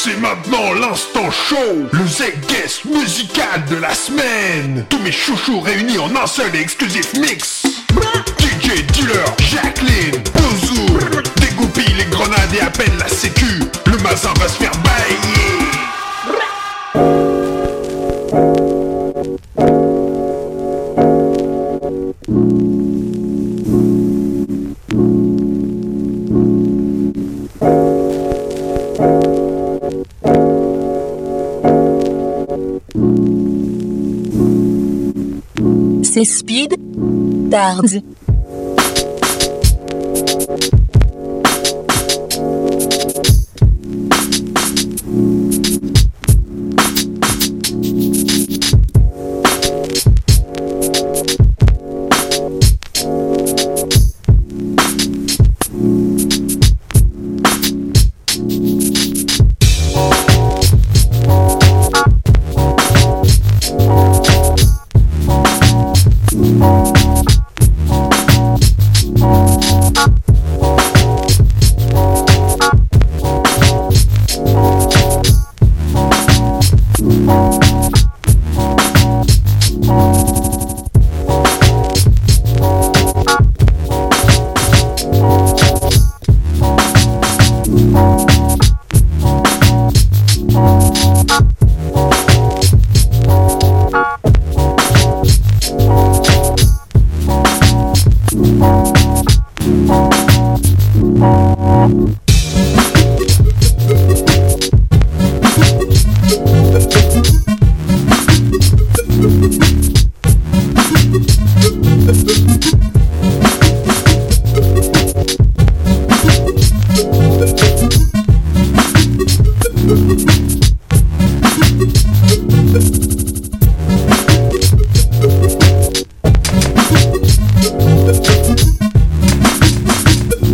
C'est maintenant l'instant show Le Z-Guest musical de la semaine. Tous mes chouchous réunis en un seul et exclusif mix. DJ Dealer, Jacqueline, Bouzou Dégoupille les grenades et appelle la sécu. Le mazin va se faire bailler C'est Speed? Dards.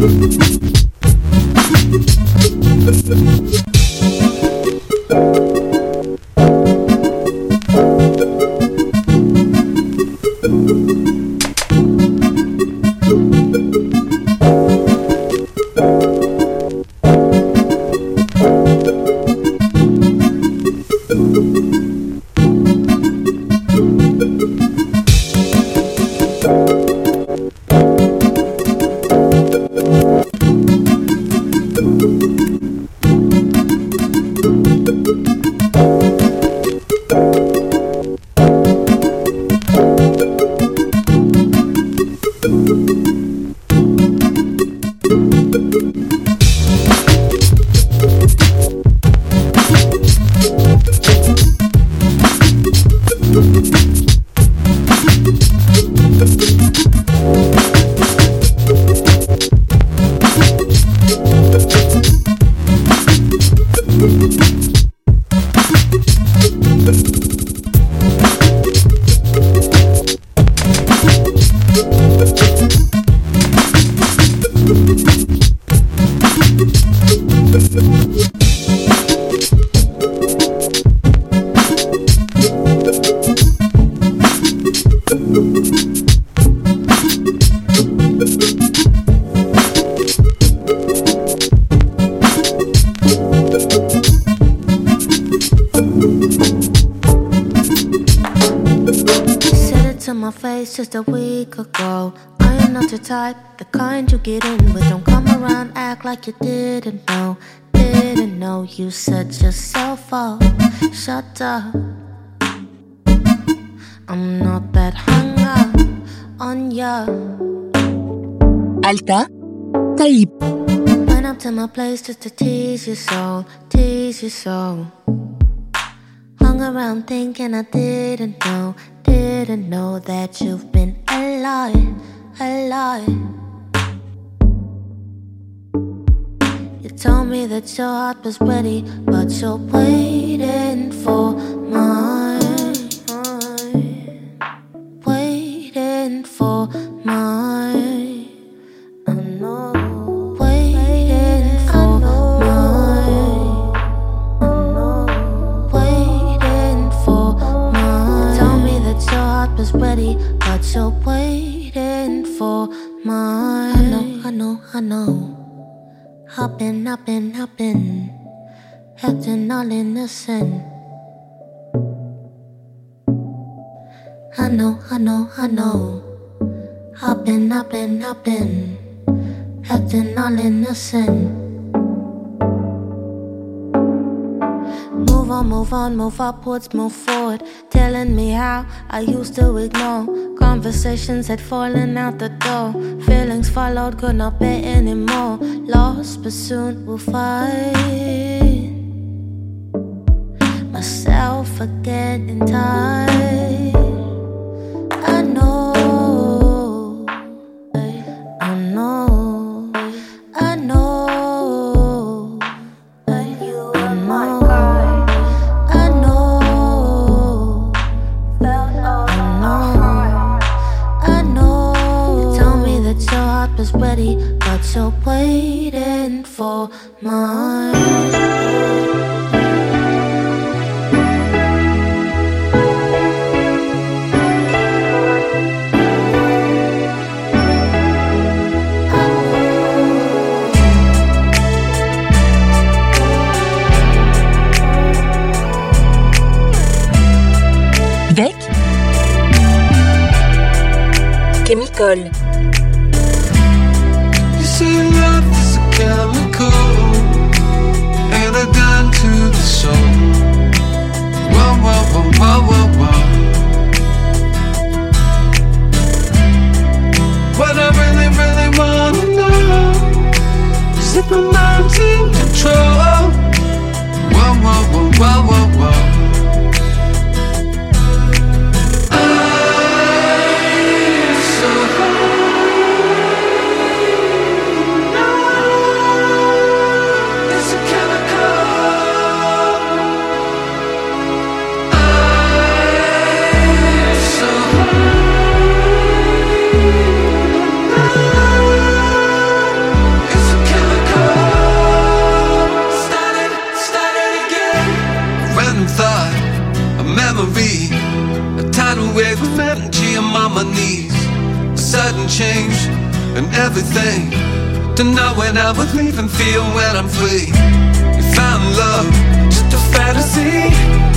Mm-hmm. Said face just a week ago. I am not your type, the kind you get in with. Don't come around, act like you didn't know. Didn't know you set yourself up. Shut up. I'm not that hung up on ya. Alta, Taïb. Went up to my place just to tease your soul, tease your soul. Hung around thinking I didn't know, didn't know that you've been alive, alive. You told me that your heart was ready, but you're waiting for was ready, but you're waiting for mine. I know, I know, I know. Hopping, hopping, hopping, acting all innocent. I know, I know, I know. Hopping, hopping, hopping, acting all innocent. Move on, move on, move upwards, move forward. Telling me how I used to ignore. Conversations had fallen out the door. Feelings followed, could not bear anymore. Lost, but soon we'll find myself again in time. But you're waiting for mine. To would leave and feel when I'm free. You found love, just a fantasy.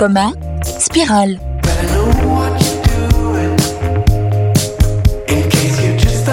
Coma, Spirale. I know what you're doing, in case you just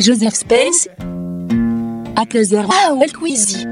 Joseph Space, Accuser Raoul Quizy.